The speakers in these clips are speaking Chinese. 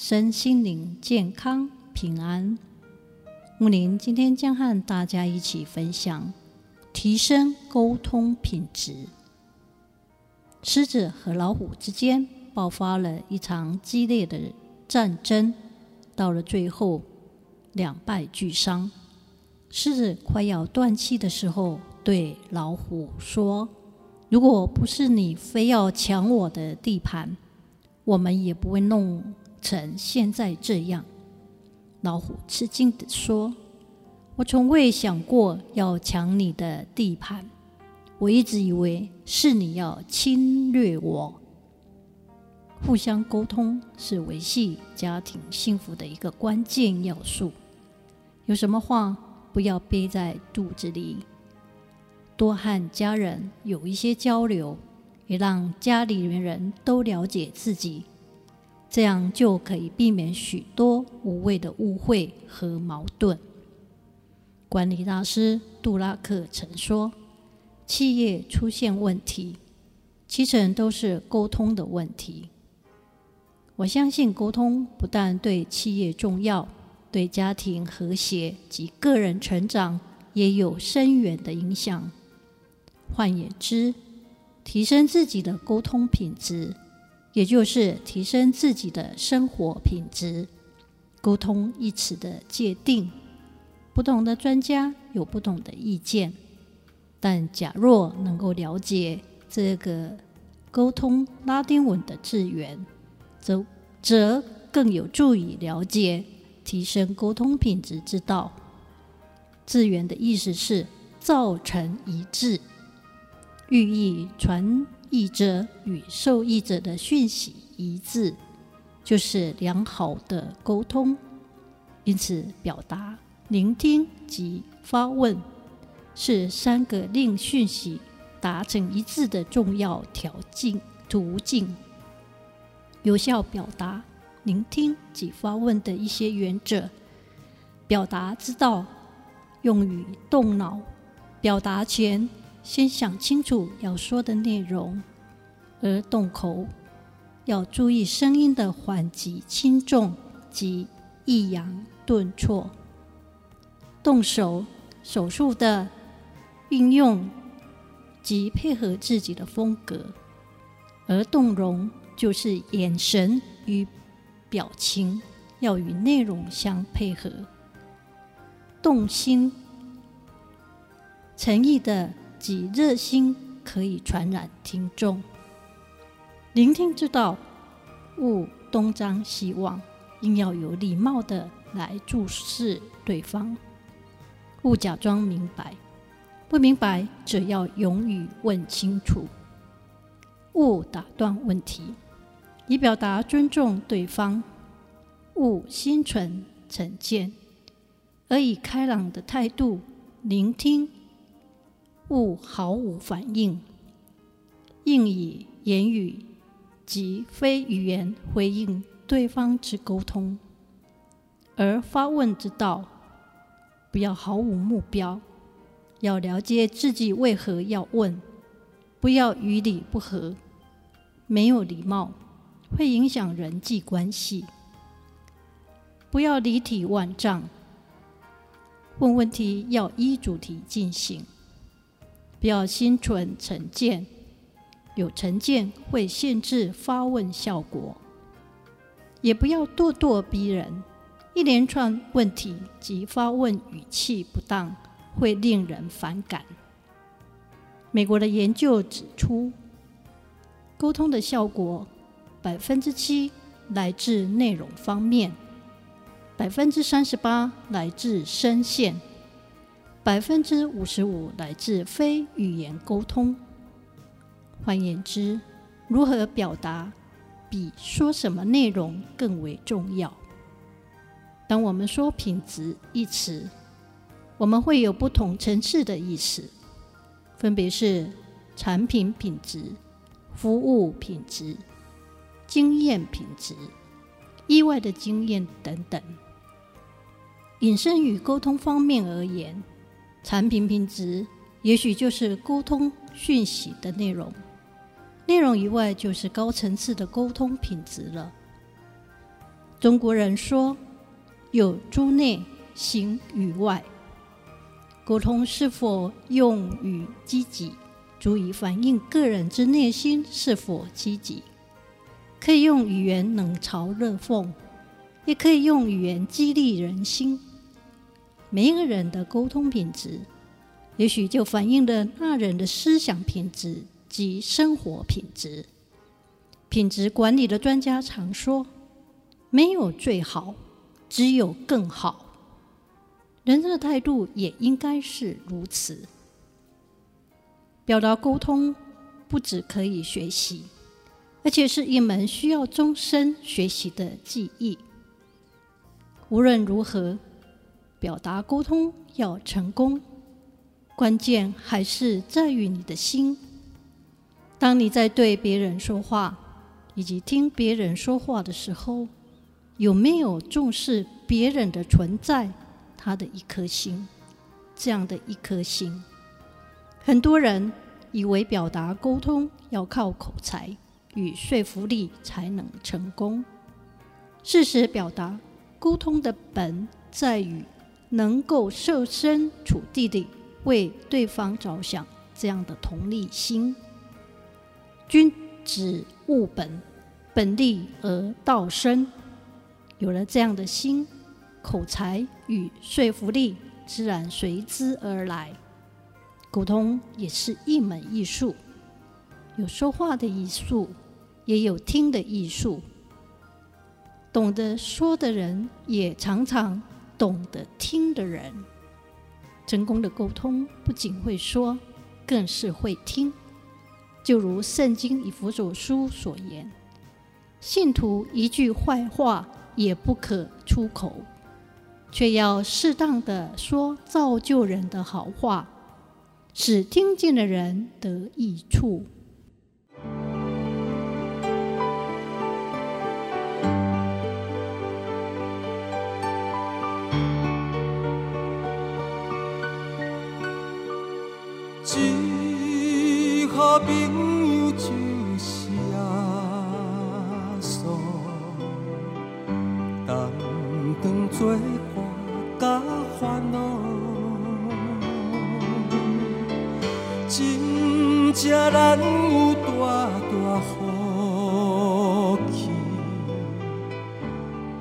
身心灵健康平安。木林今天将和大家一起分享提升沟通品质。狮子和老虎之间爆发了一场激烈的战争，到了最后两败俱伤。狮子快要断气的时候，对老虎说。如果不是你非要抢我的地盘，我们也不会弄成现在这样。老虎吃惊地说：“我从未想过要抢你的地盘，我一直以为是你要侵略我。”互相沟通是维系家庭幸福的一个关键要素。有什么话不要憋在肚子里。多和家人有一些交流，也让家里面人都了解自己，这样就可以避免许多无谓的误会和矛盾。管理大师杜拉克曾说：“企业出现问题，七成都是沟通的问题。”我相信沟通不但对企业重要，对家庭和谐及个人成长也有深远的影响。换言之，提升自己的沟通品质，也就是提升自己的生活品质。沟通一词的界定，不同的专家有不同的意见。但假若能够了解这个沟通拉丁文的字源，则则更有助于了解提升沟通品质之道。字源的意思是造成一致。寓意传译者与受译者的讯息一致，就是良好的沟通。因此，表达、聆听及发问是三个令讯息达成一致的重要条件途径。有效表达、聆听及发问的一些原则：表达之道，用于动脑，表达前。先想清楚要说的内容，而动口要注意声音的缓急轻重及抑扬顿挫。动手手术的运用及配合自己的风格，而动容就是眼神与表情要与内容相配合。动心诚意的。及热心可以传染听众，聆听之道，勿东张西望，应要有礼貌的来注视对方，勿假装明白，不明白则要勇于问清楚，勿打断问题，以表达尊重对方，勿心存成见，而以开朗的态度聆听。勿毫无反应，应以言语及非语言回应对方之沟通；而发问之道，不要毫无目标，要了解自己为何要问，不要与理不合，没有礼貌，会影响人际关系；不要离题万丈，问问题要依主题进行。不要心存成见，有成见会限制发问效果；也不要咄咄逼人，一连串问题及发问语气不当，会令人反感。美国的研究指出，沟通的效果百分之七来自内容方面，百分之三十八来自声线。百分之五十五来自非语言沟通。换言之，如何表达比说什么内容更为重要。当我们说“品质”一词，我们会有不同层次的意思，分别是产品品质、服务品质、经验品质、意外的经验等等。引申与沟通方面而言，产品品质也许就是沟通讯息的内容，内容以外就是高层次的沟通品质了。中国人说：“有诸内，形于外。”沟通是否用语积极，足以反映个人之内心是否积极。可以用语言冷嘲热讽，也可以用语言激励人心。每一个人的沟通品质，也许就反映了那人的思想品质及生活品质。品质管理的专家常说：“没有最好，只有更好。”人生的态度也应该是如此。表达沟通不只可以学习，而且是一门需要终身学习的技艺。无论如何。表达沟通要成功，关键还是在于你的心。当你在对别人说话，以及听别人说话的时候，有没有重视别人的存在？他的一颗心，这样的一颗心。很多人以为表达沟通要靠口才与说服力才能成功。事实表达沟通的本在于。能够设身处地地为对方着想，这样的同理心。君子务本，本立而道生。有了这样的心，口才与说服力自然随之而来。沟通也是一门艺术，有说话的艺术，也有听的艺术。懂得说的人，也常常。懂得听的人，成功的沟通不仅会说，更是会听。就如《圣经以弗所书》所言：“信徒一句坏话也不可出口，却要适当的说造就人的好话，使听见的人得益处。”当作伴甲烦恼，真正难有大大福气，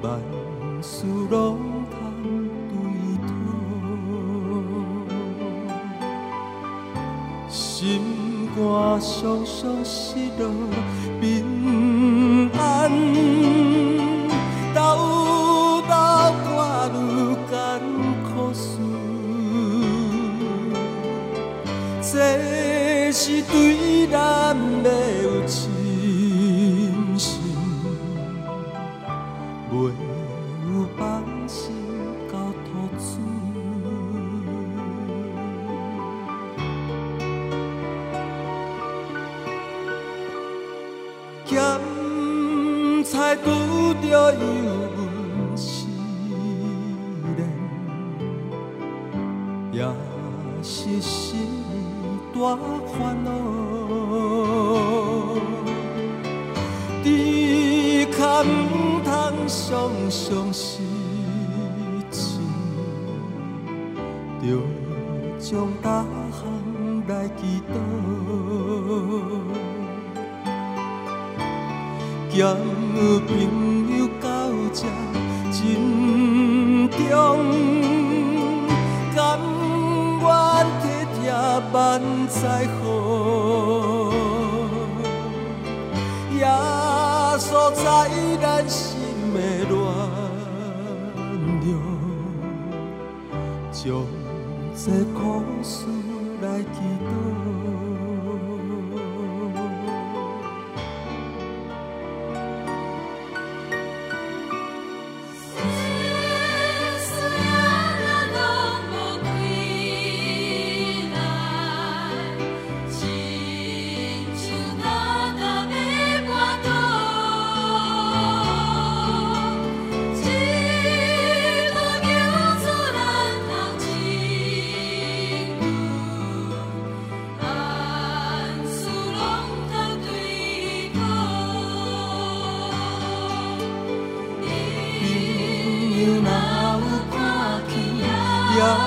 万事拢通对讨，心。我常常失落，平也是心大烦恼。只可毋通常常失志，着将大项来祈祷。交朋友到这珍重，万载好，耶稣在咱心的暖融，将这苦事来祈祷。yeah.